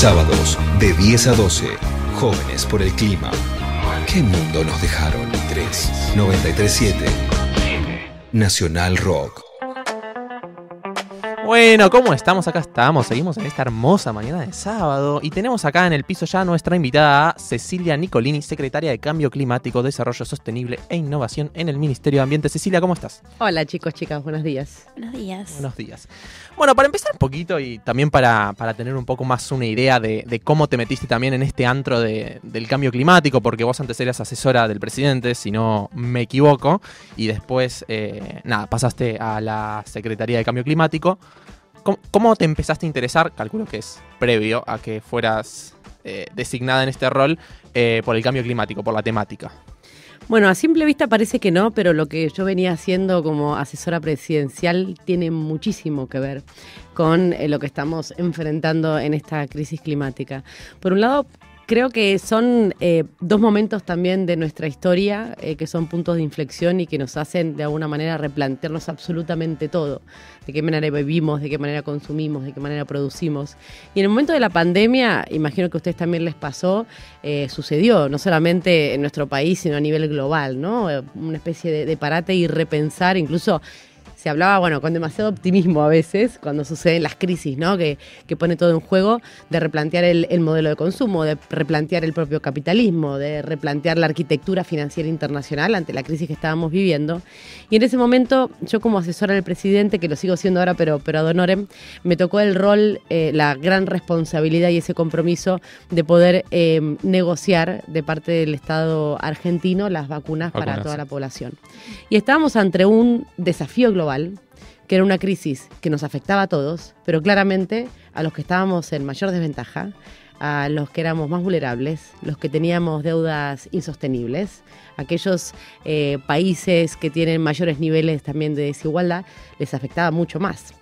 Sábados de 10 a 12. Jóvenes por el clima. ¿Qué mundo nos dejaron? 3 937 Nacional Rock. Bueno, ¿cómo estamos? Acá estamos, seguimos en esta hermosa mañana de sábado y tenemos acá en el piso ya nuestra invitada Cecilia Nicolini, secretaria de Cambio Climático, Desarrollo Sostenible e Innovación en el Ministerio de Ambiente. Cecilia, ¿cómo estás? Hola chicos, chicas, buenos días. Buenos días. Buenos días. Bueno, para empezar un poquito y también para, para tener un poco más una idea de, de cómo te metiste también en este antro de- del cambio climático, porque vos antes eras asesora del presidente, si no me equivoco, y después, eh, nada, pasaste a la Secretaría de Cambio Climático. ¿Cómo, te empezaste a interesar? Calculo que es previo a que fueras eh, designada en este rol eh, por el cambio climático, por la temática. Bueno, a simple vista parece que no, pero lo que yo venía haciendo como asesora presidencial tiene muchísimo que ver con eh, lo que estamos enfrentando en esta crisis climática. Por un lado, creo que son eh, dos momentos también de nuestra historia eh, que son puntos de inflexión y que nos hacen de alguna manera replantearnos absolutamente todo. De qué manera vivimos, de qué manera consumimos, de qué manera producimos. Y en el momento de la pandemia, imagino que a ustedes también les pasó, eh, sucedió, no solamente en nuestro país, sino a nivel global, ¿no? Una especie de parate y repensar, incluso se hablaba, bueno, con demasiado optimismo a veces, cuando suceden las crisis, ¿no? Que, que pone todo en juego, de replantear el, el modelo de consumo, de replantear el propio capitalismo, de replantear la arquitectura financiera internacional ante la crisis que estábamos viviendo. Y en ese momento, yo como asesora del presidente, que lo sigo siendo ahora, pero, pero ad honorem, me tocó el rol, eh, la gran responsabilidad y ese compromiso de poder eh, negociar de parte del Estado argentino las vacunas para Vacunas, toda sí. la población. Y estábamos ante un desafío global, que era una crisis que nos afectaba a todos, pero claramente a los que estábamos en mayor desventaja, a los que éramos más vulnerables, los que teníamos deudas insostenibles, aquellos eh, países que tienen mayores niveles también de desigualdad, les afectaba mucho más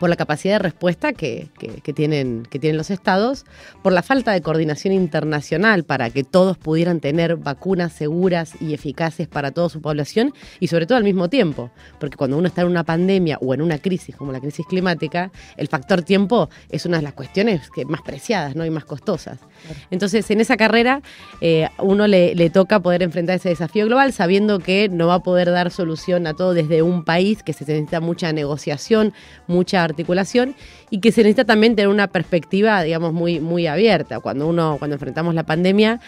por la capacidad de respuesta que, que- tienen, que tienen los estados, por la falta de coordinación internacional para que todos pudieran tener vacunas seguras y eficaces para toda su población y sobre todo al mismo tiempo, porque cuando uno está en una pandemia o en una crisis como la crisis climática, el factor tiempo es una de las cuestiones que más preciadas ¿no? y más costosas. Entonces, en esa carrera, eh, uno le, le toca poder enfrentar ese desafío global sabiendo que no va a poder dar solución a todo desde un país, que se necesita mucha negociación, mucha articulación y que se necesita también tener una perspectiva, digamos, muy, muy abierta. Cuando uno, cuando enfrentamos la pandemia,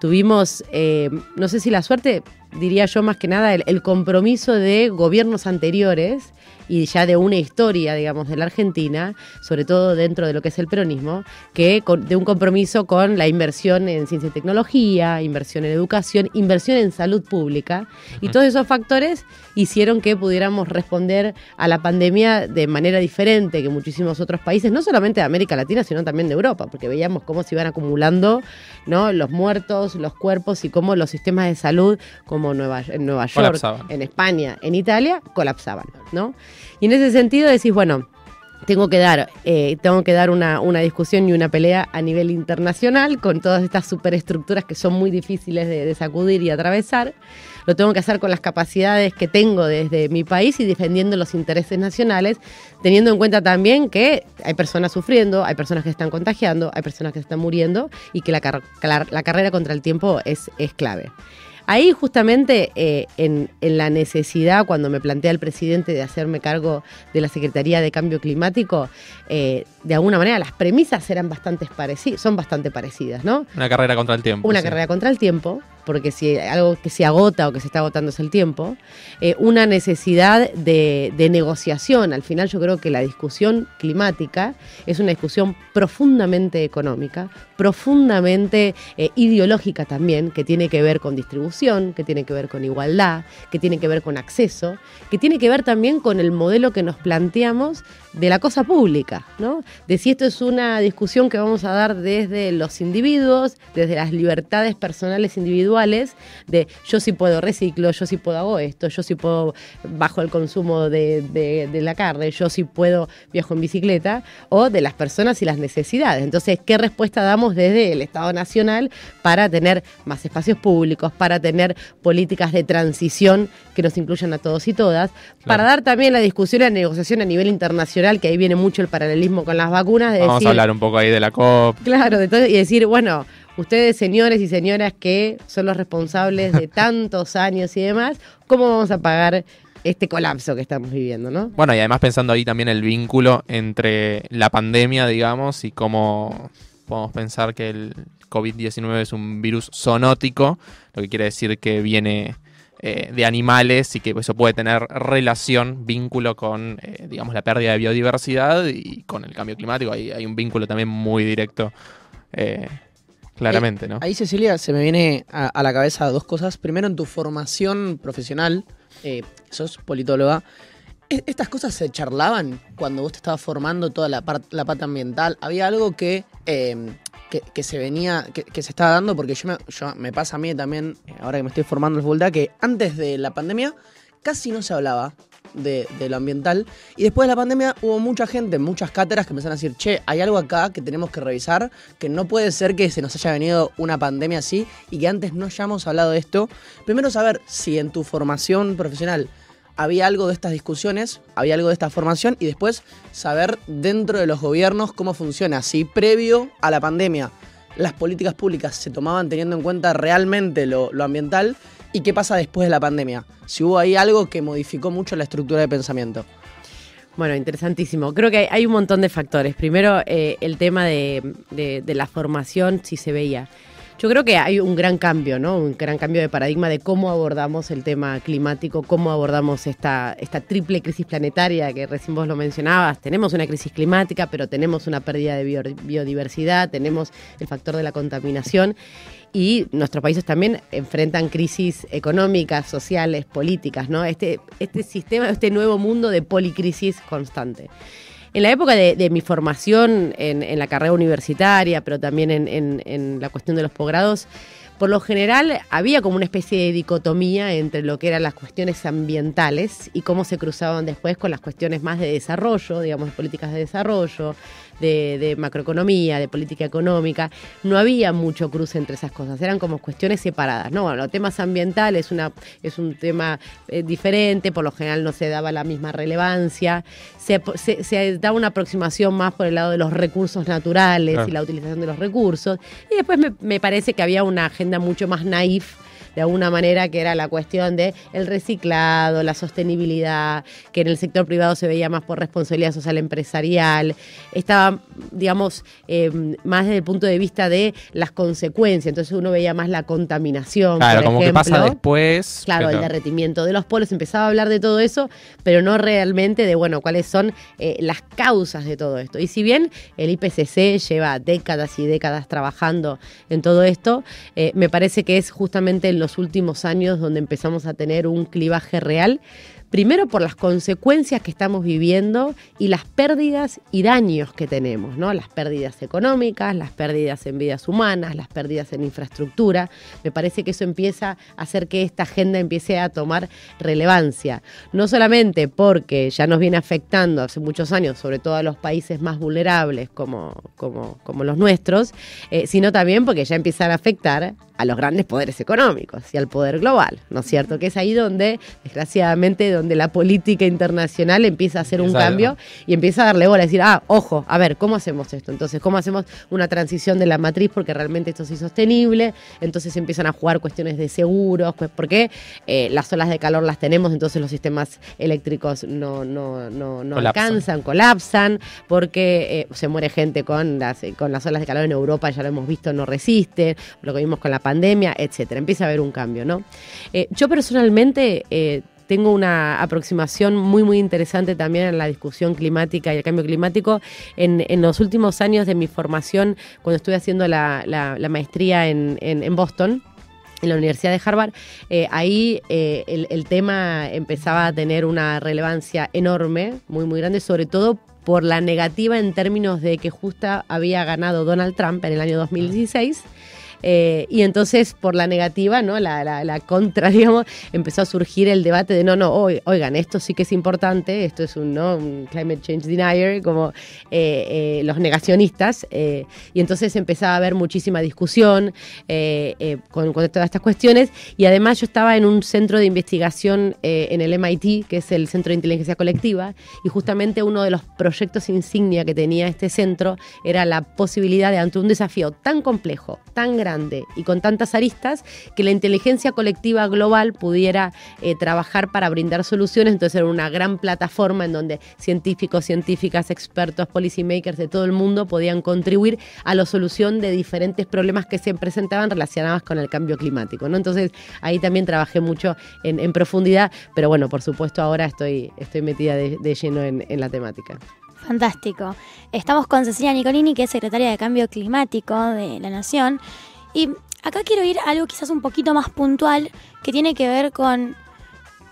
tuvimos, eh, no sé si la suerte, diría yo más que nada, el, el compromiso de gobiernos anteriores y ya de una historia, digamos, de la Argentina, sobre todo dentro de lo que es el peronismo, que con- de un compromiso con la inversión en ciencia y tecnología, inversión en educación, inversión en salud pública, y todos esos factores hicieron que pudiéramos responder a la pandemia de manera diferente que muchísimos otros países, no solamente de América Latina, sino también de Europa, porque veíamos cómo se iban acumulando ¿no? los muertos, los cuerpos y cómo los sistemas de salud, como Nueva, en Nueva York, Colapsaban. en España, en Italia, colapsaban, ¿no? Y en ese sentido decís, bueno, tengo que dar, eh, tengo que dar una, una discusión y una pelea a nivel internacional con todas estas superestructuras que son muy difíciles de, de sacudir y atravesar. Lo tengo que hacer con las capacidades que tengo desde mi país y defendiendo los intereses nacionales, teniendo en cuenta también que hay personas sufriendo, hay personas que están contagiando, hay personas que están muriendo y que la, car- la- la carrera contra el tiempo es, es clave. Ahí justamente eh, en, en la necesidad, cuando me plantea el presidente de hacerme cargo de la Secretaría de Cambio Climático, eh, de alguna manera las premisas eran bastante parecidas, son bastante parecidas, ¿no? Una carrera contra el tiempo. Una sí. carrera contra el tiempo, porque si algo que se agota o que se está agotando es el tiempo, eh, una necesidad de, negociación. Al final yo creo que la discusión climática es una discusión profundamente económica, profundamente eh, ideológica también, que tiene que ver con distribución, que tiene que ver con igualdad, que tiene que ver con acceso, que tiene que ver también con el modelo que nos planteamos de la cosa pública, ¿no? De si esto es una discusión que vamos a dar desde los individuos, desde las libertades personales individuales, de yo sí puedo reciclo, yo sí puedo hago esto, yo sí puedo bajo el consumo de, de- de la carne, yo sí puedo viajo en bicicleta, o de las personas y las necesidades. Entonces, ¿qué respuesta damos desde el Estado Nacional para tener más espacios públicos, para tener políticas de transición que nos incluyan a todos y todas, para dar también la discusión y la negociación a nivel internacional que ahí viene mucho el paralelismo con las vacunas. De Vamos decir, a hablar un poco ahí de la COP. Claro, de todo, y decir, bueno, ustedes señores y señoras que son los responsables de tantos años y demás, ¿cómo vamos a pagar este colapso que estamos viviendo, no? Bueno, y además pensando ahí también el vínculo entre la pandemia, digamos, y cómo podemos pensar que el COVID-19 es un virus zoonótico, lo que quiere decir que viene eh, de animales y que eso puede tener relación, vínculo con, eh, digamos, la pérdida de biodiversidad y con el cambio climático. Hay, hay un vínculo también muy directo, eh, claramente, ¿no? Ahí, Cecilia, se me viene a, a la cabeza dos cosas. Primero, en tu formación profesional, sos politóloga, ¿e- ¿estas cosas se charlaban cuando vos te estabas formando toda la, par- la pata ambiental? ¿Había algo que, que, se venía, que, se estaba dando? Porque yo me, me pasa a mí también, eh, ahora que me estoy formando en facultad, que antes de la pandemia casi no se hablaba de, de lo ambiental. Y después de la pandemia hubo mucha gente, muchas cátedras que empezaron a decir, che, hay algo acá que tenemos que revisar, que no puede ser que se nos haya venido una pandemia así y que antes no hayamos hablado de esto. Primero saber si en tu formación profesional había algo de estas discusiones, había algo de esta formación y después saber dentro de los gobiernos cómo funciona, si previo a la pandemia las políticas públicas se tomaban teniendo en cuenta realmente lo, lo ambiental y qué pasa después de la pandemia. Si hubo ahí algo que modificó mucho la estructura de pensamiento. Bueno, interesantísimo. Creo que hay, hay un montón de factores. Primero, eh, el tema de, de- de la formación, si se veía. Yo creo que hay un gran cambio, ¿no? Un gran cambio de paradigma de cómo abordamos el tema climático, cómo abordamos esta, triple crisis planetaria que recién vos lo mencionabas. Tenemos una crisis climática, pero tenemos una pérdida de bio- biodiversidad, tenemos el factor de la contaminación y nuestros países también enfrentan crisis económicas, sociales, políticas, ¿no? Este, este sistema, este nuevo mundo de policrisis constante. En la época de, mi formación en, la carrera universitaria, pero también en, la cuestión de los posgrados, por lo general había como una especie de dicotomía entre lo que eran las cuestiones ambientales y cómo se cruzaban después con las cuestiones más de desarrollo, digamos, políticas de desarrollo, de, de macroeconomía, de política económica. No había mucho cruce entre esas cosas, eran como cuestiones separadas. No, bueno, los temas ambientales una, es un tema eh, diferente, por lo general no se daba la misma relevancia, se, se, se daba una aproximación más por el lado de los recursos naturales y la utilización de los recursos. Y después me, me parece que había una agenda mucho más naif de alguna manera que era la cuestión de el reciclado, la sostenibilidad, que en el sector privado se veía más por responsabilidad social empresarial, estaba, digamos, eh, más desde el punto de vista de las consecuencias, entonces uno veía más la contaminación. Claro, por como que pasa después. Claro, pero- el derretimiento de los polos, empezaba a hablar de todo eso, pero no realmente de, bueno, cuáles son eh, las causas de todo esto. Y si bien el IPCC lleva décadas y décadas trabajando en todo esto, eh, me parece que es justamente en los últimos años donde empezamos a tener un clivaje real. Primero por las consecuencias que estamos viviendo y las pérdidas y daños que tenemos, ¿no? Las pérdidas económicas, las pérdidas en vidas humanas, las pérdidas en infraestructura. Me parece que eso empieza a hacer que esta agenda empiece a tomar relevancia. No solamente porque ya nos viene afectando hace muchos años, sobre todo a los países más vulnerables como, como, como los nuestros, eh, sino también porque ya empiezan a afectar a los grandes poderes económicos y al poder global, ¿no es cierto? Que es ahí donde, desgraciadamente, donde la política internacional empieza a hacer un cambio y empieza a darle bola, a decir, ah, ojo, a ver, ¿cómo hacemos esto? Entonces, ¿cómo hacemos una transición de la matriz porque realmente esto es insostenible? Entonces empiezan a jugar cuestiones de seguros, pues, porque eh, las olas de calor las tenemos, entonces los sistemas eléctricos no, no, no, no Colapsan. alcanzan, colapsan, porque eh, se muere gente con las, con las olas de calor en Europa, ya lo hemos visto, no resisten, lo que vimos con la pandemia, etcétera. Empieza a haber un cambio, ¿no? Eh, yo personalmente eh, tengo una aproximación muy, muy interesante también en la discusión climática y el cambio climático. En, en los últimos años de mi formación, cuando estuve haciendo la, la- la maestría en, en- en Boston, en la Universidad de Harvard, eh, ahí eh, el, el tema empezaba a tener una relevancia enorme, muy, muy grande, sobre todo por la negativa en términos de que justo había ganado Donald Trump en el año 2016. Eh, y entonces, por la negativa, ¿no? La, la- la contra, digamos, empezó a surgir el debate de no, no, oi- oigan, esto sí que es importante, esto es un, ¿no? un climate change denier, como eh, eh, los negacionistas. eh, y entonces empezaba a haber muchísima discusión eh, eh, con, con todas estas cuestiones. Y además yo estaba en un centro de investigación en el MIT, que es el Centro de Inteligencia Colectiva, y justamente uno de los proyectos insignia que tenía este centro era la posibilidad de, ante un desafío tan complejo, tan grande y con tantas aristas, que la inteligencia colectiva global pudiera eh, trabajar para brindar soluciones. Entonces era una gran plataforma en donde científicos, científicas, expertos, policymakers de todo el mundo podían contribuir a la solución de diferentes problemas que se presentaban relacionados con el cambio climático. ¿no? Entonces ahí también trabajé mucho en, profundidad, pero bueno, por supuesto ahora estoy, estoy metida de, lleno en, en la temática. Fantástico. Estamos con Cecilia Nicolini, que es secretaria de Cambio Climático de la Nación. Y acá quiero ir a algo quizás un poquito más puntual, que tiene que ver con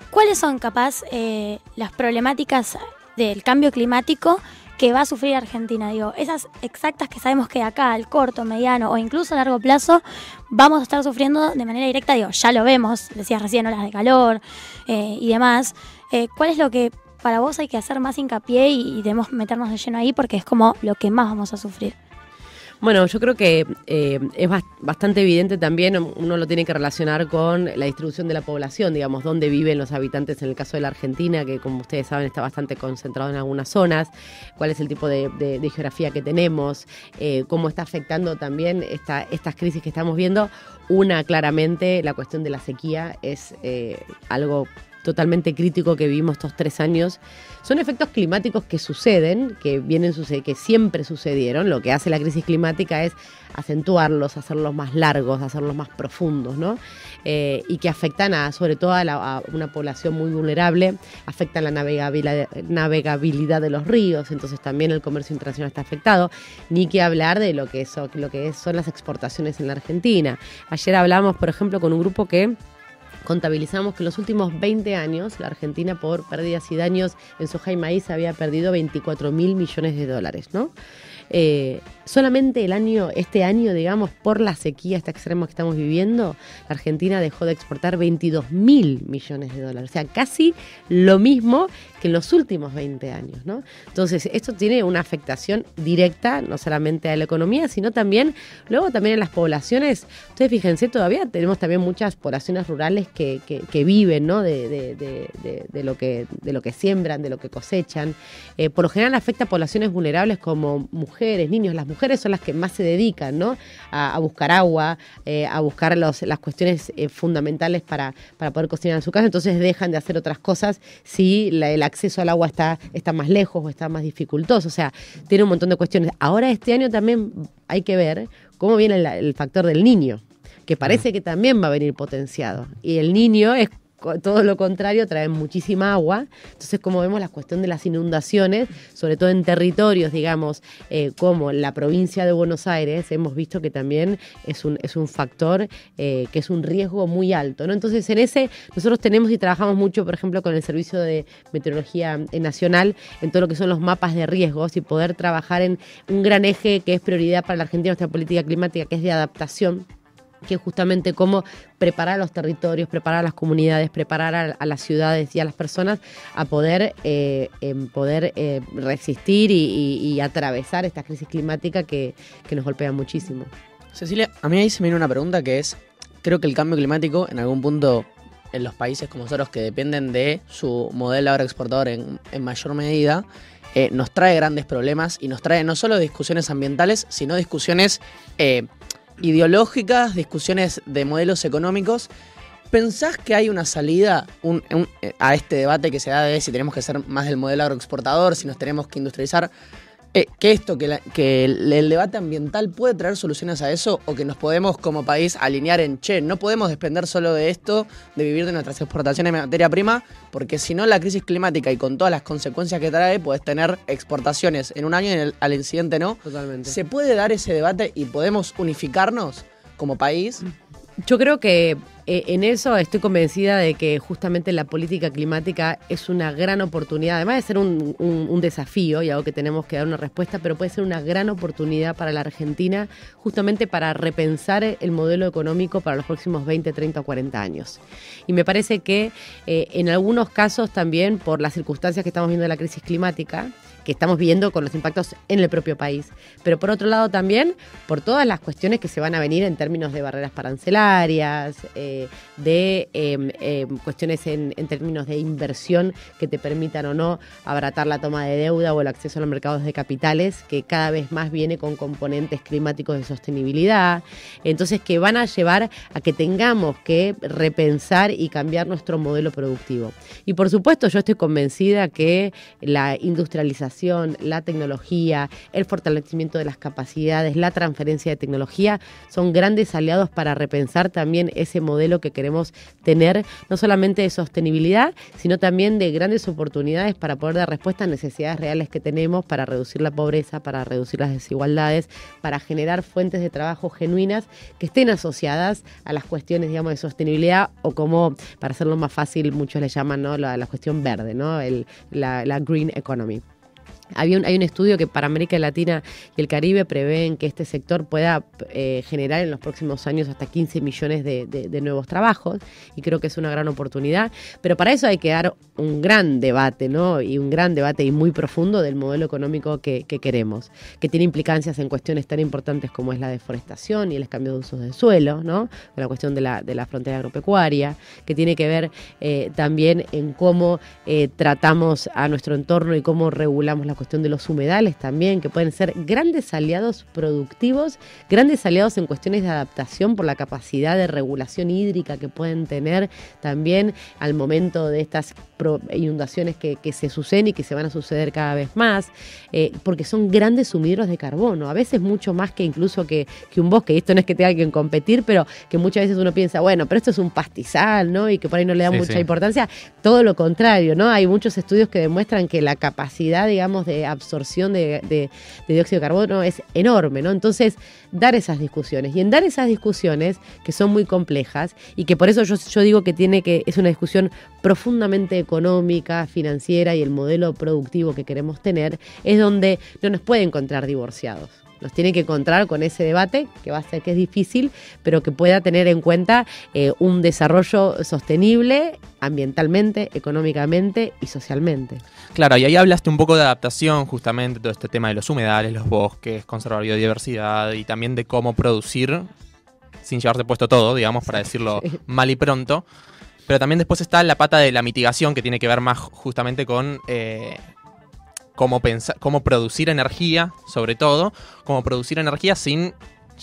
cuáles son capaz eh, las problemáticas del cambio climático que va a sufrir Argentina. Digo, esas exactas que sabemos que acá, al corto, mediano o incluso a largo plazo, vamos a estar sufriendo de manera directa. Digo, ya lo vemos, decías recién, olas de calor eh, y demás. Eh, ¿Cuál es lo que para vos hay que hacer más hincapié y, y debemos meternos de lleno ahí porque es como lo que más vamos a sufrir? Bueno, yo creo que eh, es bas- bastante evidente también, uno lo tiene que relacionar con la distribución de la población, digamos, dónde viven los habitantes en el caso de la Argentina, que como ustedes saben está bastante concentrado en algunas zonas, cuál es el tipo de geografía que tenemos, eh, cómo está afectando también esta, estas crisis que estamos viendo. Una, claramente, la cuestión de la sequía es eh, algo totalmente crítico que vivimos estos tres años. Son efectos climáticos que suceden, que vienen que siempre sucedieron. Lo que hace la crisis climática es acentuarlos, hacerlos más largos, hacerlos más profundos, ¿no? Eh, y que afectan a, sobre todo a, la- una población muy vulnerable, afectan la navegabilidad, navegabilidad de los ríos, entonces también el comercio internacional está afectado. Ni que hablar de lo que, lo que son las exportaciones en la Argentina. Ayer hablamos, por ejemplo, con un grupo que contabilizamos que en los últimos 20 años la Argentina por pérdidas y daños en soja y maíz había perdido 24 mil millones de dólares, ¿no? Eh, solamente el año, este año, digamos, por la sequía esta extrema que estamos viviendo, la Argentina dejó de exportar 22 mil millones de dólares. O sea, casi lo mismo que en los últimos 20 años, ¿no? Entonces, esto tiene una afectación directa, no solamente a la economía, sino también, luego también en las poblaciones. Ustedes fíjense, todavía tenemos también muchas poblaciones rurales que, que- viven, ¿no? De- de lo que, de lo que siembran, de lo que cosechan. Eh, por lo general afecta a poblaciones vulnerables como mujeres, niños. Las mujeres son las que más se dedican, ¿no? A, a buscar agua, eh, a buscar los- las cuestiones eh, fundamentales para, para poder cocinar en su casa. Entonces dejan de hacer otras cosas si la- el acceso al agua está, está más lejos o está más dificultoso. O sea, tiene un montón de cuestiones. Ahora este año también hay que ver cómo viene el, el factor del niño, que parece que también va a venir potenciado. Y el niño es todo lo contrario, trae muchísima agua. Entonces, como vemos, la cuestión de las inundaciones, sobre todo en territorios, digamos, eh, como la provincia de Buenos Aires, hemos visto que también es un, es un factor eh, que es un riesgo muy alto. ¿no? Entonces, en ese, nosotros tenemos y trabajamos mucho, por ejemplo, con el Servicio de Meteorología eh, Nacional, en todo lo que son los mapas de riesgos y poder trabajar en un gran eje que es prioridad para la Argentina, nuestra política climática, que es de adaptación que justamente cómo preparar a los territorios, preparar a las comunidades, preparar a, las ciudades y a las personas a poder, eh, em, poder eh, resistir y, atravesar esta crisis climática que, que nos golpea muchísimo. Cecilia, a mí ahí se me viene una pregunta que es, creo que el cambio climático en algún punto en los países como nosotros que dependen de su modelo agroexportador en, en mayor medida, eh, nos trae grandes problemas y nos trae no solo discusiones ambientales, sino discusiones ideológicas, discusiones de modelos económicos. ¿Pensás que hay una salida eh, a este debate que se da de si tenemos que ser más del modelo agroexportador, si nos tenemos que industrializar? Eh, que esto, que, la- que el, el debate ambiental puede traer soluciones a eso o que nos podemos como país alinear en, che, no podemos depender solo de esto, de vivir de nuestras exportaciones de materia prima, porque si no la crisis climática y con todas las consecuencias que trae, puedes tener exportaciones en un año y en el- al siguiente no. Totalmente. ¿Se puede dar ese debate y podemos unificarnos como país? Yo creo que eh, en eso estoy convencida de que justamente la política climática es una gran oportunidad, además de ser un, desafío y algo que tenemos que dar una respuesta, pero puede ser una gran oportunidad para la Argentina justamente para repensar el modelo económico para los próximos 20, 30 o 40 años. Y me parece que eh, en algunos casos también por las circunstancias que estamos viendo de la crisis climática, que estamos viendo con los impactos en el propio país, pero por otro lado también por todas las cuestiones que se van a venir en términos de barreras arancelarias, eh, de eh, eh, cuestiones en, en términos de inversión que te permitan o no abaratar la toma de deuda o el acceso a los mercados de capitales, que cada vez más viene con componentes climáticos de sostenibilidad, entonces que van a llevar a que tengamos que repensar y cambiar nuestro modelo productivo. Y por supuesto yo estoy convencida que la industrialización, la tecnología, el fortalecimiento de las capacidades, la transferencia de tecnología son grandes aliados para repensar también ese modelo que queremos tener, no solamente de sostenibilidad, sino también de grandes oportunidades para poder dar respuesta a necesidades reales que tenemos, para reducir la pobreza, para reducir las desigualdades, para generar fuentes de trabajo genuinas que estén asociadas a las cuestiones, digamos, de sostenibilidad o como, para hacerlo más fácil, muchos le llaman ¿no? la, la cuestión verde, ¿no? La green economy. Había un- hay un estudio que para América Latina y el Caribe prevén que este sector pueda eh, generar en los próximos años hasta 15 millones de, de- nuevos trabajos y creo que es una gran oportunidad. Pero para eso hay que dar un gran debate, ¿no? Y un gran debate y muy profundo del modelo económico que, que queremos, que tiene implicancias en cuestiones tan importantes como es la deforestación y el cambio de usos de suelo, ¿no? La cuestión de la, de la frontera agropecuaria, que tiene que ver eh, también en cómo eh, tratamos a nuestro entorno y cómo regulamos la cuestión de los humedales también, que pueden ser grandes aliados productivos, grandes aliados en cuestiones de adaptación por la capacidad de regulación hídrica que pueden tener también al momento de estas inundaciones que, que se suceden y que se van a suceder cada vez más, eh, porque son grandes sumideros de carbono, a veces mucho más que incluso que, que un bosque, y esto no es que tenga que competir, pero que muchas veces uno piensa, bueno, pero esto es un pastizal, ¿no? Y que por ahí no le da Sí, mucha sí. importancia, todo lo contrario, ¿no? Hay muchos estudios que demuestran que la capacidad, digamos, de absorción de, dióxido de carbono es enorme, ¿no? Entonces, dar esas discusiones. Y en dar esas discusiones, que son muy complejas, y que por eso yo, yo digo que tiene que, es una discusión profundamente económica, financiera y el modelo productivo que queremos tener, es donde no nos puede encontrar divorciados. Nos tiene que encontrar con ese debate, que va a ser que es difícil, pero que pueda tener en cuenta eh, un desarrollo sostenible ambientalmente, económicamente y socialmente. Claro, y ahí hablaste un poco de adaptación, justamente, todo este tema de los humedales, los bosques, conservar biodiversidad y también de cómo producir sin llevarse puesto todo, digamos, para decirlo Sí. mal y pronto. Pero también después está la pata de la mitigación, que tiene que ver más justamente con eh, cómo, pensa- cómo producir energía, sobre todo, cómo producir energía sin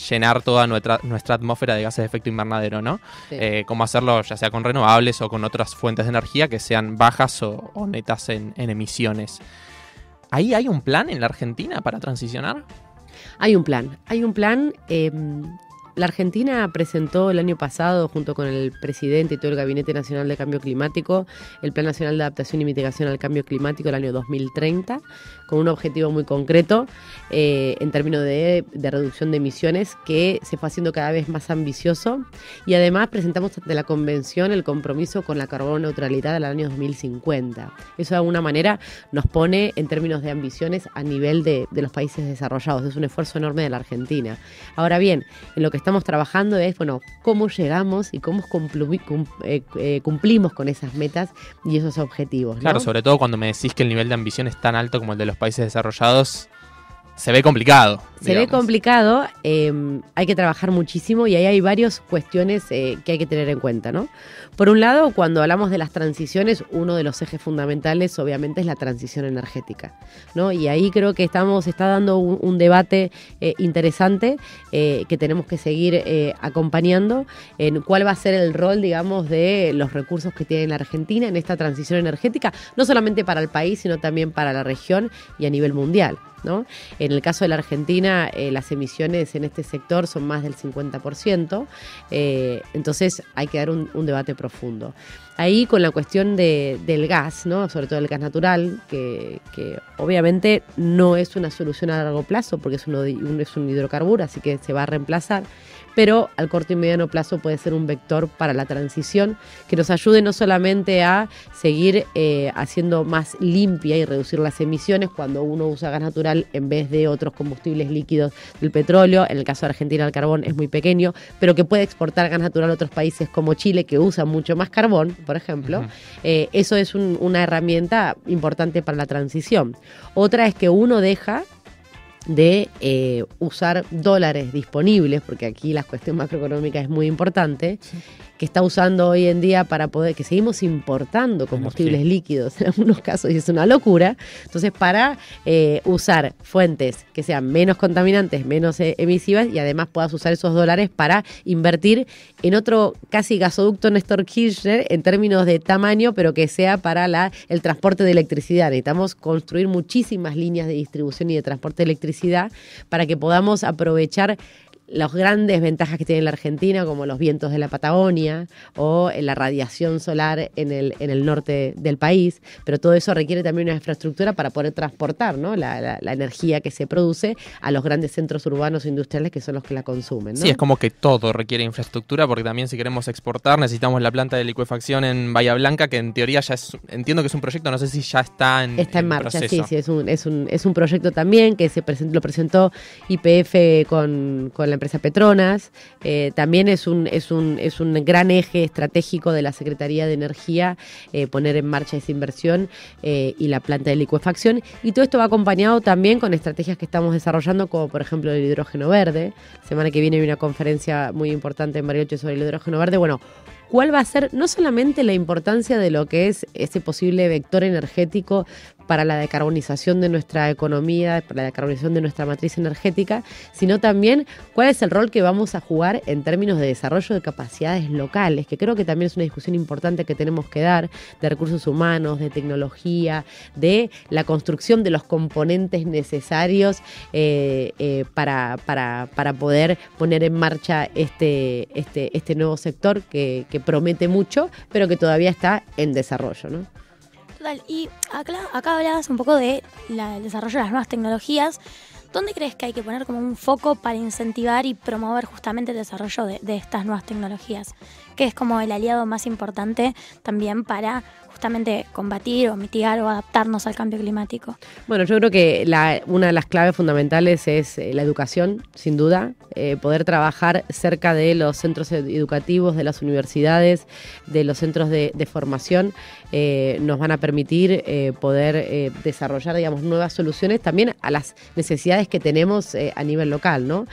llenar toda nuestra, nuestra atmósfera de gases de efecto invernadero, ¿no? Sí. Eh, cómo hacerlo ya sea con renovables o con otras fuentes de energía que sean bajas o, o netas en, en emisiones. ¿Ahí hay un plan en la Argentina para transicionar? Hay un plan, hay un plan. eh, la Argentina presentó el año pasado, junto con el presidente y todo el Gabinete Nacional de Cambio Climático, el Plan Nacional de Adaptación y Mitigación al Cambio Climático del año 2030, con un objetivo muy concreto eh, en términos de, reducción de emisiones que se fue haciendo cada vez más ambicioso. Y además presentamos ante la Convención el compromiso con la carbono neutralidad al año 2050. Eso de alguna manera nos pone en términos de ambiciones a nivel de, de los países desarrollados. Es un esfuerzo enorme de la Argentina. Ahora bien, en lo que estamos trabajando es, bueno, cómo llegamos y cómo eh, eh, cumplimos con esas metas y esos objetivos. Claro, sobre todo cuando me decís que el nivel de ambición es tan alto como el de los países desarrollados, se ve complicado. Se ve complicado, eh, hay que trabajar muchísimo y ahí hay varias cuestiones eh, que hay que tener en cuenta, ¿no? Por un lado, cuando hablamos de las transiciones, uno de los ejes fundamentales obviamente es la transición energética, ¿no? Y ahí creo que estamos, está dando un, un debate eh, interesante eh, que tenemos que seguir acompañando en cuál va a ser el rol, digamos, de los recursos que tiene la Argentina en esta transición energética, no solamente para el país, sino también para la región y a nivel mundial. ¿No? En el caso de la Argentina, eh, las emisiones en este sector son más del 50%, eh, entonces hay que dar un, debate profundo. Ahí con la cuestión de- del gas, ¿no? sobre todo el gas natural, que, que obviamente no es una solución a largo plazo porque es, uno es un hidrocarburo, así que se va a reemplazar, pero al corto y mediano plazo puede ser un vector para la transición que nos ayude no solamente a seguir eh, haciendo más limpia y reducir las emisiones cuando uno usa gas natural en vez de otros combustibles líquidos del petróleo, en el caso de Argentina el carbón es muy pequeño, pero que puede exportar gas natural a otros países como Chile que usan mucho más carbón, por ejemplo, eh, eso es un- una herramienta importante para la transición. Otra es que uno deja de eh, usar dólares disponibles, porque aquí la cuestión macroeconómica es muy importante, que está usando hoy en día para poder, que seguimos importando combustibles Energía. líquidos en algunos casos y es una locura. Entonces, para eh, usar fuentes que sean menos contaminantes, menos eh, emisivas y además puedas usar esos dólares para invertir en otro casi gasoducto Néstor Kirchner en términos de tamaño, pero que sea para la, el transporte de electricidad. Necesitamos construir muchísimas líneas de distribución y de transporte de electricidad para que podamos aprovechar las grandes ventajas que tiene la Argentina, como los vientos de la Patagonia o la radiación solar en el, en el norte del país, pero todo eso requiere también una infraestructura para poder transportar ¿no? la, la- la energía que se produce a los grandes centros urbanos e industriales que son los que la consumen. ¿no? Sí, es como que todo requiere infraestructura porque también si queremos exportar necesitamos la planta de licuefacción en Bahía Blanca que en teoría ya es, entiendo que es un proyecto, no sé si ya está en, Está en marcha, sí, sí, es un, es un, es un proyecto también que se presentó, lo presentó IPF con, con la empresa Petronas. Eh, también es un, es, un, es un gran eje estratégico de la Secretaría de Energía eh, poner en marcha esa inversión eh, y la planta de licuefacción. Y todo esto va acompañado también con estrategias que estamos desarrollando, como por ejemplo el hidrógeno verde. Semana que viene hay una conferencia muy importante en Bariloche sobre el hidrógeno verde. Bueno, cuál va a ser no solamente la importancia de lo que es ese posible vector energético para la decarbonización de nuestra economía, para la decarbonización de nuestra matriz energética, sino también cuál es el rol que vamos a jugar en términos de desarrollo de capacidades locales, que creo que también es una discusión importante que tenemos que dar, de recursos humanos, de tecnología, de la construcción de los componentes necesarios eh, eh, para, para, para poder poner en marcha este, este, este nuevo sector que, que promete mucho, pero que todavía está en desarrollo. ¿no? Y acá, acá hablabas un poco de la- el desarrollo de las nuevas tecnologías. ¿Dónde crees que hay que poner como un foco para incentivar y promover justamente el desarrollo de, de estas nuevas tecnologías? Que es como el aliado más importante también para combatir o mitigar o adaptarnos al cambio climático. Bueno, yo creo que la- una de las claves fundamentales es eh, la educación, sin duda, eh, poder trabajar cerca de los centros ed- educativos, de las universidades, de los centros de, formación, eh, nos van a permitir poder desarrollar, digamos, nuevas soluciones también a las necesidades que tenemos a nivel local, ¿no?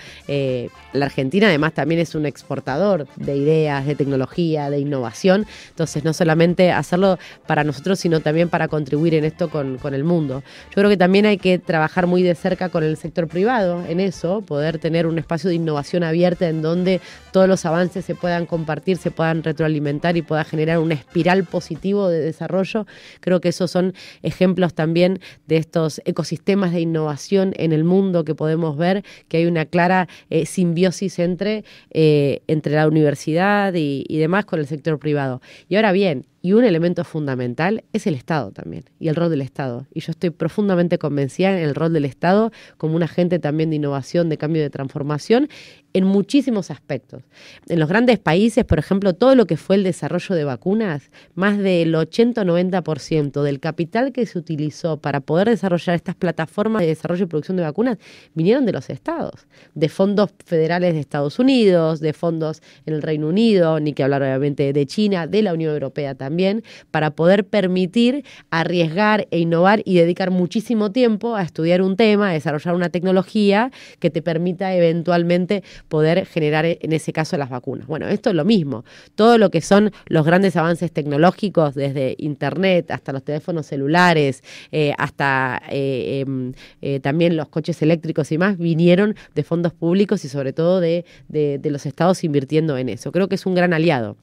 La Argentina además también es un exportador de ideas, de tecnología, de innovación, entonces no solamente hacerlo para nosotros, sino también para contribuir en esto con, con el mundo. Yo creo que también hay que trabajar muy de cerca con el sector privado en eso, poder tener un espacio de innovación abierta en donde todos los avances se puedan compartir, se puedan retroalimentar y pueda generar una espiral positivo de desarrollo. Creo que esos son ejemplos también de estos ecosistemas de innovación en el mundo que podemos ver, que hay una clara eh, simbiosis entre, eh, entre la universidad y, y demás con el sector privado. Y ahora bien, y un elemento fundamental es el Estado también, y el rol del Estado. Y yo estoy profundamente convencida en el rol del Estado como un agente también de innovación, de cambio de transformación, en muchísimos aspectos. En los grandes países, por ejemplo, todo lo que fue el desarrollo de vacunas, más del 80 o 90% del capital que se utilizó para poder desarrollar estas plataformas de desarrollo y producción de vacunas vinieron de los estados, de fondos federales de Estados Unidos, de fondos en el Reino Unido, ni que hablar obviamente de China, de la Unión Europea también, para poder permitir arriesgar e innovar y dedicar muchísimo tiempo a estudiar un tema, a desarrollar una tecnología que te permita eventualmente poder generar en ese caso las vacunas. Bueno, esto es lo mismo. Todo lo que son los grandes avances tecnológicos, desde Internet hasta los teléfonos celulares, eh, hasta eh, em, eh, también los coches eléctricos y más, vinieron de fondos públicos y sobre todo de, de- de los estados invirtiendo en eso. Creo que es un gran aliado.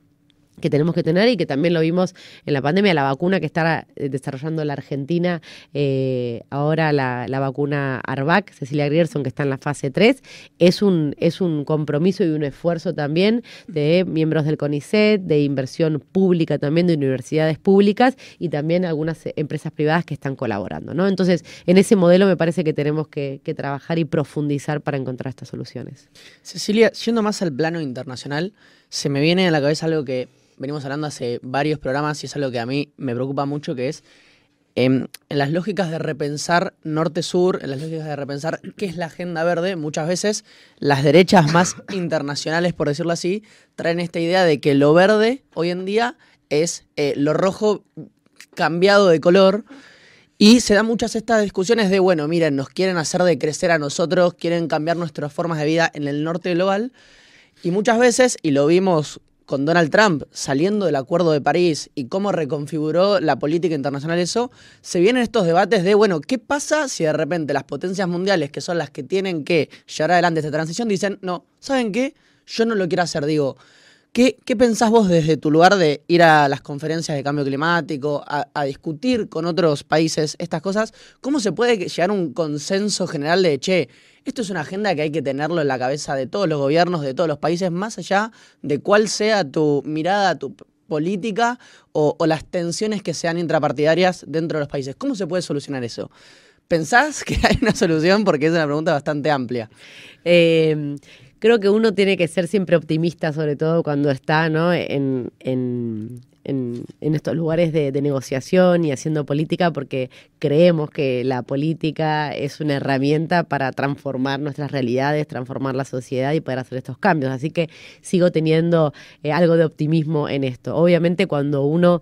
Que tenemos que tener y que también lo vimos en la pandemia, la vacuna que está eh, desarrollando la Argentina, eh, ahora la, la, vacuna ARVAC, Cecilia Grierson, que está en la fase 3, es un, es un compromiso y un esfuerzo también de miembros del CONICET, de inversión pública también, de universidades públicas y también algunas empresas privadas que están colaborando. ¿no? Entonces, en ese modelo me parece que tenemos que, trabajar y profundizar para encontrar estas soluciones. Cecilia, yendo más al plano internacional, se me viene a la cabeza algo que venimos hablando hace varios programas y es algo que a mí me preocupa mucho, que es eh, en las lógicas de repensar norte-sur, en las lógicas de repensar qué es la agenda verde, muchas veces las derechas más internacionales, por decirlo así, traen esta idea de que lo verde hoy en día es eh, lo rojo cambiado de color. Y se dan muchas estas discusiones de, bueno, miren, nos quieren hacer decrecer a nosotros, quieren cambiar nuestras formas de vida en el norte global. Y muchas veces, y lo vimos con Donald Trump saliendo del Acuerdo de París y cómo reconfiguró la política internacional eso, se vienen estos debates de, bueno, ¿qué pasa si de repente las potencias mundiales, que son las que tienen que llevar adelante esta transición, dicen, no, ¿saben qué? Yo no lo quiero hacer, digo. ¿Qué, ¿Qué, pensás vos desde tu lugar de ir a las conferencias de cambio climático, a, discutir con otros países estas cosas? ¿Cómo se puede llegar a un consenso general de, che, esto es una agenda que hay que tenerlo en la cabeza de todos los gobiernos, de todos los países, más allá de cuál sea tu mirada, tu política o, o las tensiones que sean intrapartidarias dentro de los países? ¿Cómo se puede solucionar eso? ¿Pensás que hay una solución? Porque es una pregunta bastante amplia. Eh, creo que uno tiene que ser siempre optimista, sobre todo cuando está ¿no? en, en, en, estos lugares de, de, negociación y haciendo política, porque creemos que la política es una herramienta para transformar nuestras realidades, transformar la sociedad y poder hacer estos cambios. Así que sigo teniendo eh, algo de optimismo en esto. Obviamente cuando uno,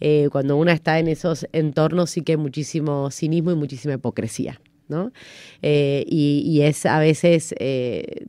eh, cuando uno está en esos entornos sí que hay muchísimo cinismo y muchísima hipocresía. ¿no? Eh, y, y, es a veces eh,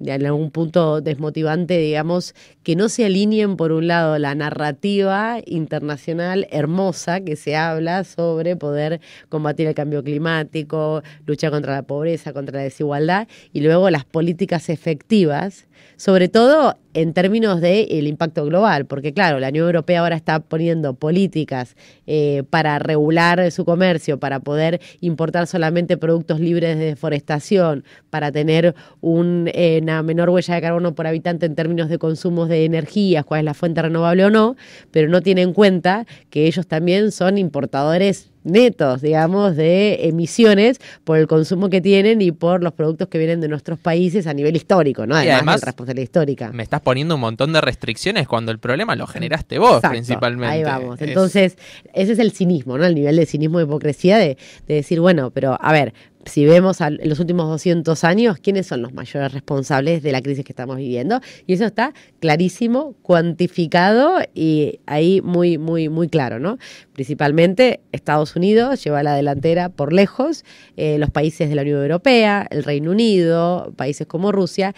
en algún punto desmotivante, digamos, que no se alineen, por un lado, la narrativa internacional hermosa que se habla sobre poder combatir el cambio climático, luchar contra la pobreza, contra la desigualdad, y luego las políticas efectivas, sobre todo en términos del de impacto global, porque claro, la Unión Europea ahora está poniendo políticas eh, para regular su comercio, para poder importar solamente productos libres de deforestación, para tener un, eh, una menor huella de carbono por habitante en términos de consumos de energías, cuál es la fuente renovable o no, pero no tiene en cuenta que ellos también son importadores netos, digamos, de emisiones por el consumo que tienen y por los productos que vienen de nuestros países a nivel histórico, ¿no? Además, además de responsabilidad histórica. Me estás poniendo un montón de restricciones cuando el problema lo generaste vos, Exacto, principalmente. Ahí vamos. Entonces, es... ese es el cinismo, ¿no? El nivel de cinismo y hipocresía de, de decir, bueno, pero a ver, si vemos en los últimos 200 años, ¿quiénes son los mayores responsables de la crisis que estamos viviendo? Y eso está clarísimo, cuantificado y ahí muy, muy, muy claro, ¿no? Principalmente Estados Unidos lleva la delantera por lejos, eh, los países de la Unión Europea, el Reino Unido, países como Rusia.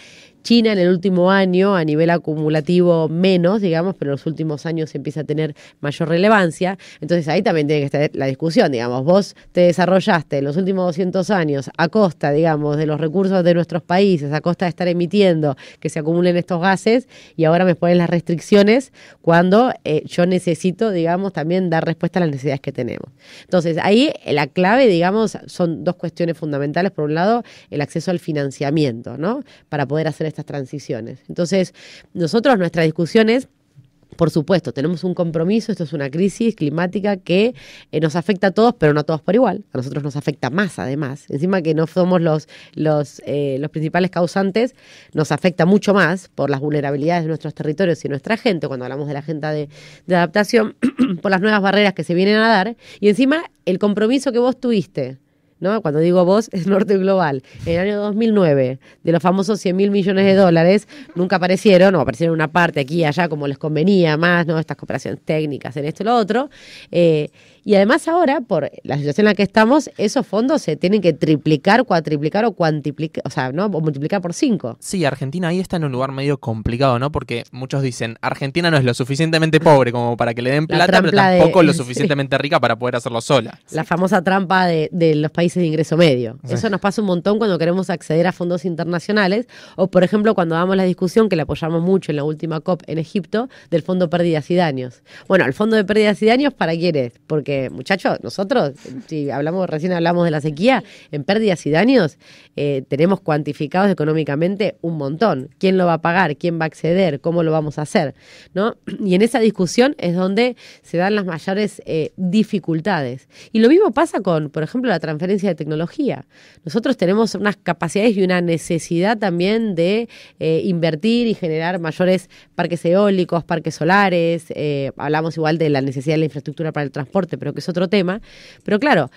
China en el último año, a nivel acumulativo menos, digamos, pero en los últimos años empieza a tener mayor relevancia. Entonces ahí también tiene que estar la discusión, digamos, vos te desarrollaste en los últimos 200 años a costa, digamos, de los recursos de nuestros países, a costa de estar emitiendo que se acumulen estos gases y ahora me ponen las restricciones cuando eh, yo necesito, digamos, también dar respuesta a las necesidades que tenemos. Entonces ahí la clave, digamos, son dos cuestiones fundamentales. Por un lado, el acceso al financiamiento, ¿no? Para poder hacer transiciones. Entonces, nosotros nuestra discusión es por supuesto, tenemos un compromiso, esto es una crisis climática que eh, nos afecta a todos, pero no a todos por igual. A nosotros nos afecta más, además. Encima que no somos los, los, eh, los principales causantes, nos afecta mucho más por las vulnerabilidades de nuestros territorios y nuestra gente, cuando hablamos de la agenda de adaptación, por las nuevas barreras que se vienen a dar. Y encima, el compromiso que vos tuviste ¿no? Cuando digo vos, es norte global. En el año 2009, de los famosos 100 mil millones de dólares, nunca aparecieron, o aparecieron una parte aquí y allá como les convenía más, ¿no? Estas cooperaciones técnicas en esto y lo otro. Eh, Y además ahora, por la situación en la que estamos, esos fondos se tienen que triplicar, cuatriplicar o cuantiplicar, o sea, ¿no? O multiplicar por cinco. Sí, Argentina ahí está en un lugar medio complicado, ¿no? Porque muchos dicen, Argentina no es lo suficientemente pobre como para que le den La plata, pero trampa de- tampoco lo sí. suficientemente rica para poder hacerlo sola. La famosa trampa de, de los países de ingreso medio. Sí. Eso nos pasa un montón cuando queremos acceder a fondos internacionales o, por ejemplo, cuando damos la discusión, que la apoyamos mucho en la última COP en Egipto, del Fondo Pérdidas y Daños. Bueno, el Fondo de Pérdidas y Daños, ¿para quién es? Porque, muchachos, nosotros, si hablamos, recién hablamos de la sequía, en pérdidas y daños eh, tenemos cuantificados económicamente un montón. ¿Quién lo va a pagar? ¿Quién va a acceder? ¿Cómo lo vamos a hacer? ¿No? Y en esa discusión es donde se dan las mayores eh, dificultades. Y lo mismo pasa con, por ejemplo, la transferencia de tecnología. Nosotros tenemos unas capacidades y una necesidad también de eh, invertir y generar mayores parques eólicos, parques solares. hablamos igual de la necesidad de la infraestructura para el transporte, pero que es otro tema. Pero claro,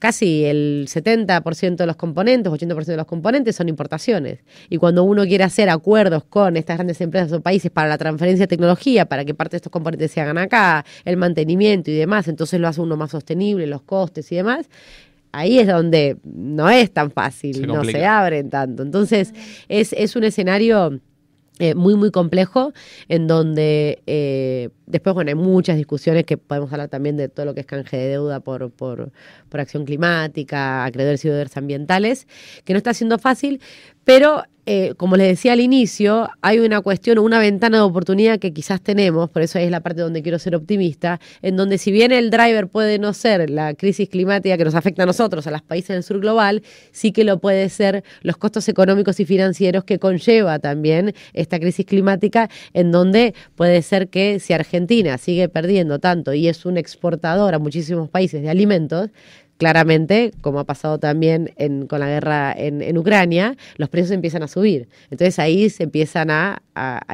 casi el 70% de los componentes, 80% de los componentes son importaciones. Y cuando uno quiere hacer acuerdos con estas grandes empresas o países para la transferencia de tecnología, para que parte de estos componentes se hagan acá, el mantenimiento y demás, entonces lo hace uno más sostenible, los costes y demás. Ahí es donde no es tan fácil, Se no se abren tanto. Entonces, es, es un escenario eh, muy, muy complejo, en donde eh, después, bueno, hay muchas discusiones que podemos hablar también de todo lo que es canje de deuda por, por, por acción climática, acreedores y deudores ambientales, que no está siendo fácil, pero eh, como les decía al inicio, hay una cuestión, una ventana de oportunidad que quizás tenemos, por eso es la parte donde quiero ser optimista, en donde si bien el driver puede no ser la crisis climática que nos afecta a nosotros, a los países del sur global, sí que lo puede ser los costos económicos y financieros que conlleva también esta crisis climática, en donde puede ser que si Argentina sigue perdiendo tanto y es un exportador a muchísimos países de alimentos, claramente, como ha pasado también con la guerra en, Ucrania, los precios empiezan a subir. Entonces ahí se empiezan a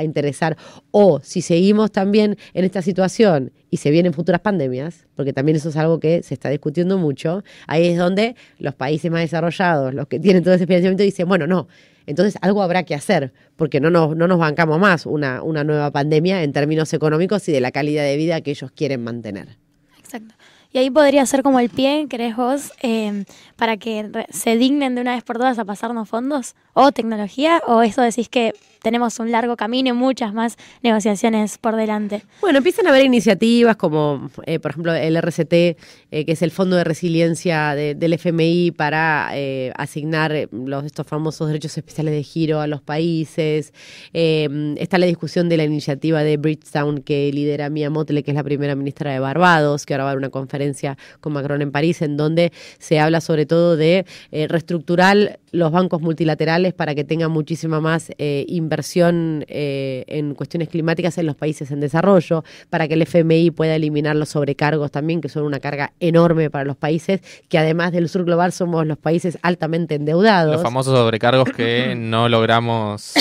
interesar. O si seguimos también en esta situación y se vienen futuras pandemias, porque también eso es algo que se está discutiendo mucho, ahí es donde los países más desarrollados, los que tienen todo ese financiamiento, dicen, bueno, no. Entonces algo habrá que hacer, porque no nos, no nos bancamos más una, una nueva pandemia en términos económicos y de la calidad de vida que ellos quieren mantener. Exacto. Y ahí podría ser como el pie, ¿crees vos, eh, para que se dignen de una vez por todas a pasarnos fondos o tecnología? ¿O eso decís que tenemos un largo camino y muchas más negociaciones por delante? Bueno, empiezan a haber iniciativas como, eh, por ejemplo, el RCT, eh, que es el Fondo de Resiliencia de- del FMI para eh, asignar los, estos famosos derechos especiales de giro a los países. Está la discusión de la iniciativa de Bridgetown que lidera Mia Motley, que es la primera ministra de Barbados, que ahora va a dar una conferencia con Macron en París, en donde se habla sobre todo de eh, reestructurar los bancos multilaterales para que tengan muchísima más eh, inversión eh, en cuestiones climáticas en los países en desarrollo, para que el FMI pueda eliminar los sobrecargos también, que son una carga enorme para los países, que además del sur global somos los países altamente endeudados. Los famosos sobrecargos que no logramos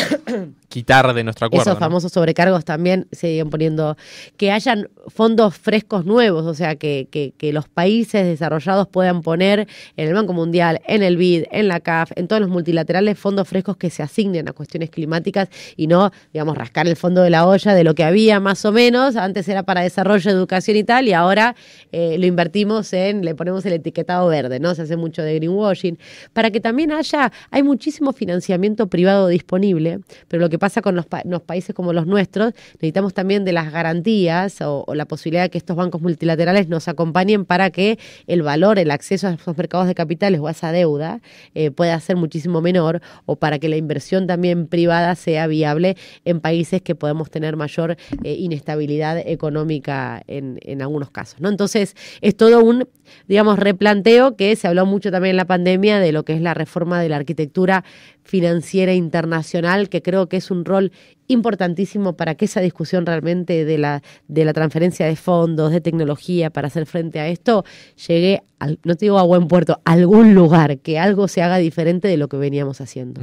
quitar de nuestro acuerdo. Esos ¿no? famosos sobrecargos también se siguen poniendo, que hayan fondos frescos nuevos, o sea, que, que, que los países desarrollados puedan poner en el Banco Mundial, en el BID, en la CAF, en todos los multilaterales, fondos frescos que se asignen a cuestiones climáticas y no, digamos, rascar el fondo de la olla de lo que había más o menos, antes era para desarrollo, educación y tal, y ahora eh, lo invertimos en, le ponemos el etiquetado verde, ¿no? Se hace mucho de greenwashing, para que también haya, hay muchísimo financiamiento privado disponible, pero lo que pasa con los, los países como los nuestros, necesitamos también de las garantías o, o la posibilidad de que estos bancos multilaterales nos acompañen para que el valor, el acceso a esos mercados de capitales o a esa deuda eh, pueda ser muchísimo menor o para que la inversión también privada sea viable en países que podemos tener mayor eh, inestabilidad económica en, en algunos casos. ¿no? Entonces, es todo un, digamos, replanteo que se habló mucho también en la pandemia de lo que es la reforma de la arquitectura financiera internacional, que creo que es un rol importantísimo para que esa discusión realmente de la, de la transferencia de fondos, de tecnología para hacer frente a esto, llegue, al, no te digo a buen puerto, a algún lugar, que algo se haga diferente de lo que veníamos haciendo.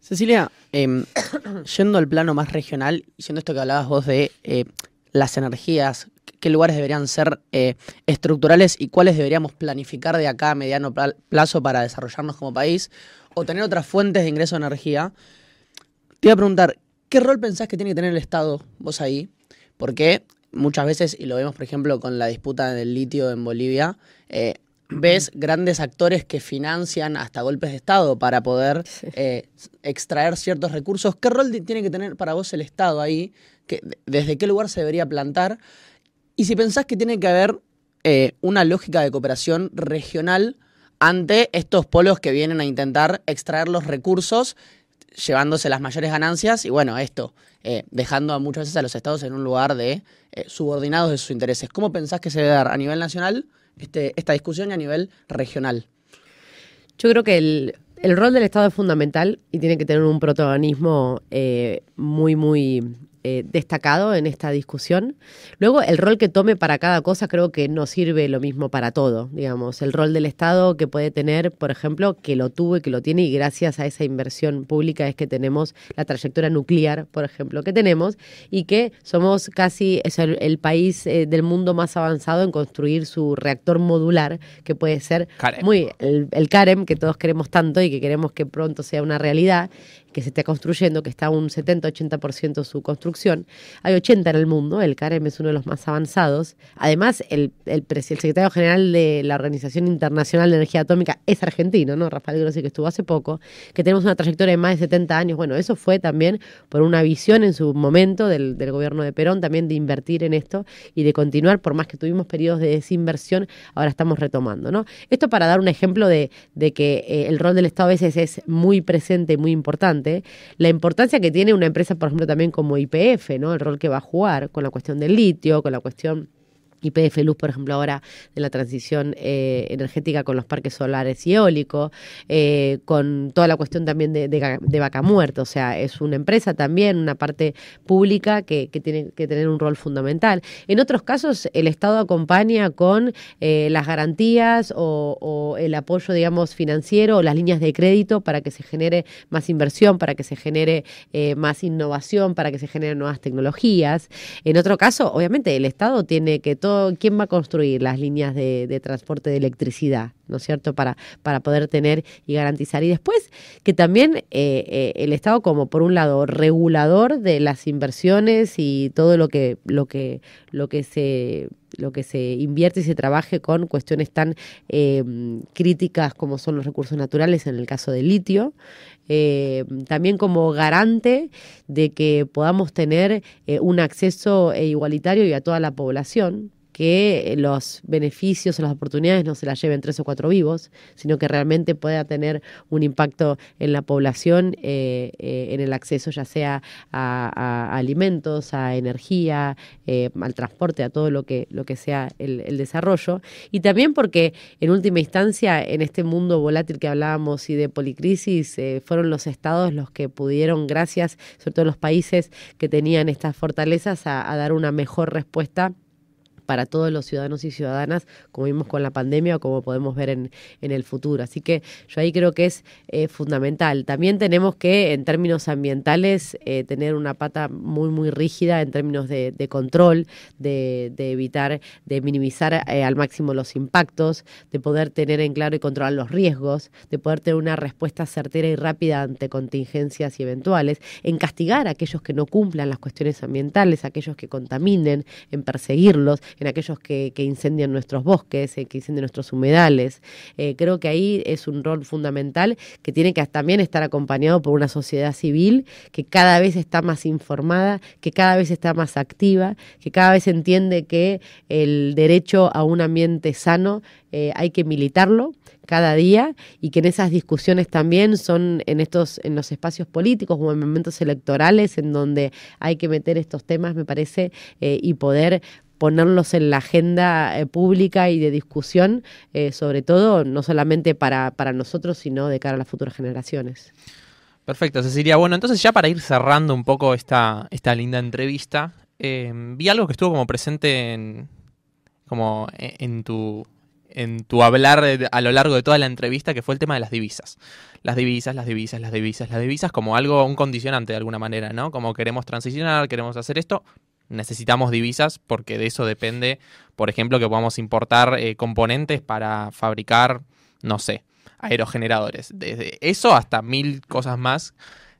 Cecilia, em, yendo al plano más regional, y siendo esto que hablabas vos de eh, las energías, qué lugares deberían ser eh, estructurales y cuáles deberíamos planificar de acá a mediano pla- plazo para desarrollarnos como país o tener otras fuentes de ingreso de energía, te iba a preguntar, ¿qué rol pensás que tiene que tener el Estado vos ahí? Porque muchas veces, y lo vemos por ejemplo con la disputa del litio en Bolivia, eh, ves grandes actores que financian hasta golpes de Estado para poder eh, extraer ciertos recursos. ¿Qué rol tiene que tener para vos el Estado ahí? ¿Que, ¿Desde qué lugar se debería plantar? Y si pensás que tiene que haber eh, una lógica de cooperación regional ante estos polos que vienen a intentar extraer los recursos, llevándose las mayores ganancias y bueno, esto, eh, dejando a muchas veces a los estados en un lugar de eh, subordinados de sus intereses. ¿Cómo pensás que se debe dar a nivel nacional este, esta discusión y a nivel regional? Yo creo que el, el rol del Estado es fundamental y tiene que tener un protagonismo eh, muy, muy eh, destacado en esta discusión. Luego, el rol que tome para cada cosa creo que no sirve lo mismo para todo, digamos. El rol del Estado que puede tener, por ejemplo, que lo tuvo y que lo tiene y gracias a esa inversión pública es que tenemos la trayectoria nuclear, por ejemplo, que tenemos y que somos casi es el, país eh, del mundo más avanzado en construir su reactor modular, que puede ser muy el, el CAREM que todos queremos tanto y que queremos que pronto sea una realidad que se está construyendo, que está un 70-80% su construcción. Hay 80 en el mundo, el CAREM es uno de los más avanzados. Además, el, el, el secretario general de la Organización Internacional de Energía Atómica es argentino, ¿no? Rafael Grossi, que estuvo hace poco, que tenemos una trayectoria de más de 70 años. Bueno, eso fue también por una visión en su momento del, del gobierno de Perón, también de invertir en esto y de continuar, por más que tuvimos periodos de desinversión, ahora estamos retomando, ¿no? Esto para dar un ejemplo de, de que eh, el rol del Estado a veces es muy presente y muy importante la importancia que tiene una empresa, por ejemplo, también como IPF, ¿no? El rol que va a jugar con la cuestión del litio, con la cuestión YPF Luz, por ejemplo, ahora de la transición eh, energética con los parques solares y eólicos, eh, con toda la cuestión también de, vaca muerta. O sea, es una empresa también, una parte pública que, tiene que tener un rol fundamental. En otros casos, el Estado acompaña con eh, las garantías o, o, el apoyo, digamos, financiero o las líneas de crédito para que se genere más inversión, para que se genere más innovación, para que se generen nuevas tecnologías. En otro caso, obviamente, el Estado tiene que todo quién va a construir las líneas de, transporte de electricidad, ¿no es cierto? Para, para poder tener y garantizar. Y después que también eh, eh, el Estado como por un lado regulador de las inversiones y todo lo que, lo que, lo que se lo que se invierte y se trabaje con cuestiones tan eh, críticas como son los recursos naturales en el caso del litio, eh, también como garante de que podamos tener un acceso igualitario y a toda la población, que los beneficios o las oportunidades no se las lleven tres o cuatro vivos, sino que realmente pueda tener un impacto en la población, eh, eh, en el acceso ya sea a, alimentos, a energía, eh, al transporte, a todo lo que, lo que sea el, el, desarrollo. Y también porque en última instancia, en este mundo volátil que hablábamos y de policrisis, eh, fueron los estados los que pudieron, gracias, sobre todo los países que tenían estas fortalezas, a, a dar una mejor respuesta para todos los ciudadanos y ciudadanas, como vimos con la pandemia o como podemos ver en, en el futuro. Así que yo ahí creo que es eh, fundamental. También tenemos que, en términos ambientales, eh, tener una pata muy, muy rígida en términos de, control, de, de, evitar, de minimizar eh, al máximo los impactos, de poder tener en claro y controlar los riesgos, de poder tener una respuesta certera y rápida ante contingencias y eventuales, en castigar a aquellos que no cumplan las cuestiones ambientales, aquellos que contaminen, en perseguirlos, en aquellos que, incendian nuestros bosques, eh, que incendian nuestros humedales. Eh, creo que ahí es un rol fundamental que tiene que también estar acompañado por una sociedad civil que cada vez está más informada, que cada vez está más activa, que cada vez entiende que el derecho a un ambiente sano eh, hay que militarlo cada día y que en esas discusiones también son en estos en los espacios políticos o en momentos electorales en donde hay que meter estos temas me parece y poder ponerlos en la agenda eh, pública y de discusión, eh, sobre todo no solamente para, para nosotros, sino de cara a las futuras generaciones. Perfecto, Cecilia. Bueno, entonces ya para ir cerrando un poco esta, esta linda entrevista, eh, vi algo que estuvo como presente en, como en tu, en tu hablar a lo largo de toda la entrevista, que fue el tema de las divisas. Las divisas, las divisas, las divisas, las divisas, como algo, un condicionante de alguna manera, ¿no? Como queremos transicionar, queremos hacer esto, necesitamos divisas porque de eso depende, por ejemplo, que podamos importar eh, componentes para fabricar, no sé, aerogeneradores. Desde eso hasta mil cosas más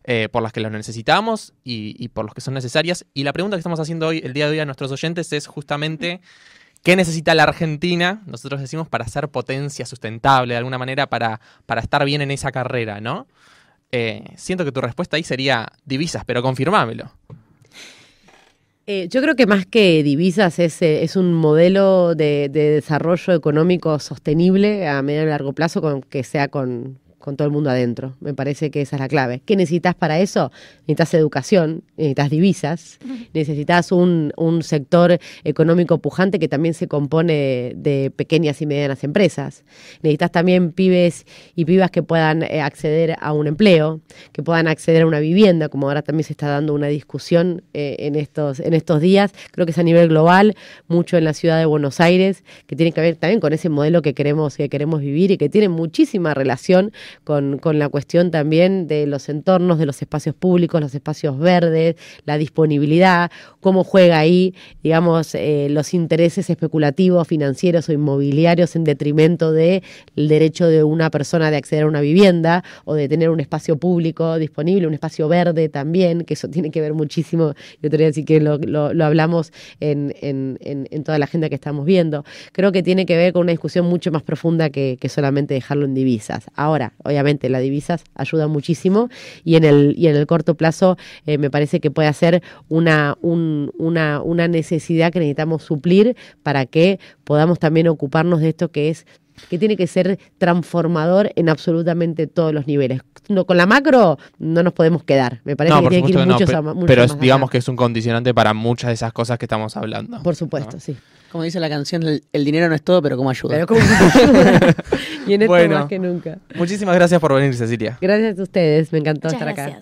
eh, por las que los necesitamos y, por los que son necesarias. Y la pregunta que estamos haciendo hoy, el día de hoy a nuestros oyentes es justamente qué necesita la Argentina, nosotros decimos, para ser potencia sustentable, de alguna manera, para, para estar bien en esa carrera, ¿no? Eh, siento que tu respuesta ahí sería divisas, pero confirmámelo. Eh, yo creo que más que divisas es, eh, es un modelo de, de desarrollo económico sostenible a medio y largo plazo con, que sea con, con todo el mundo adentro. Me parece que esa es la clave. ¿Qué necesitas para eso? Necesitas educación, necesitas divisas, necesitas un, un sector económico pujante que también se compone de pequeñas y medianas empresas. Necesitas también pibes y pibas que puedan eh, acceder a un empleo, que puedan acceder a una vivienda, como ahora también se está dando una discusión eh, en, estos, en estos días. Creo que es a nivel global, mucho en la ciudad de Buenos Aires, que tiene que ver también con ese modelo que queremos, que queremos vivir y que tiene muchísima relación con, con la cuestión también de los entornos, de los espacios públicos, los espacios verdes, la disponibilidad, cómo juega ahí, digamos, eh, los intereses especulativos, financieros o inmobiliarios en detrimento del derecho de una persona de acceder a una vivienda o de tener un espacio público disponible, un espacio verde también, que eso tiene que ver muchísimo, yo te voy a decir que lo, lo, lo hablamos en, en, en, toda la agenda que estamos viendo. Creo que tiene que ver con una discusión mucho más profunda que, que solamente dejarlo en divisas. Ahora, obviamente, las divisas ayudan muchísimo y en el, y en el corto plazo eh, me parece que puede ser una, un, una, una necesidad que necesitamos suplir para que podamos también ocuparnos de esto que es que tiene que ser transformador en absolutamente todos los niveles. No, con la macro no nos podemos quedar. Me parece No, que tiene que ir no, muchos pe- a- mucho pero más digamos allá. que es un condicionante para muchas de esas cosas que estamos hablando. Por supuesto, sí. Como dice la canción, el, el dinero no es todo, pero como ayuda. Pero como- y en esto Bueno. más que nunca. Muchísimas gracias por venir, Cecilia. Gracias a ustedes, me encantó Muchas estar acá. gracias.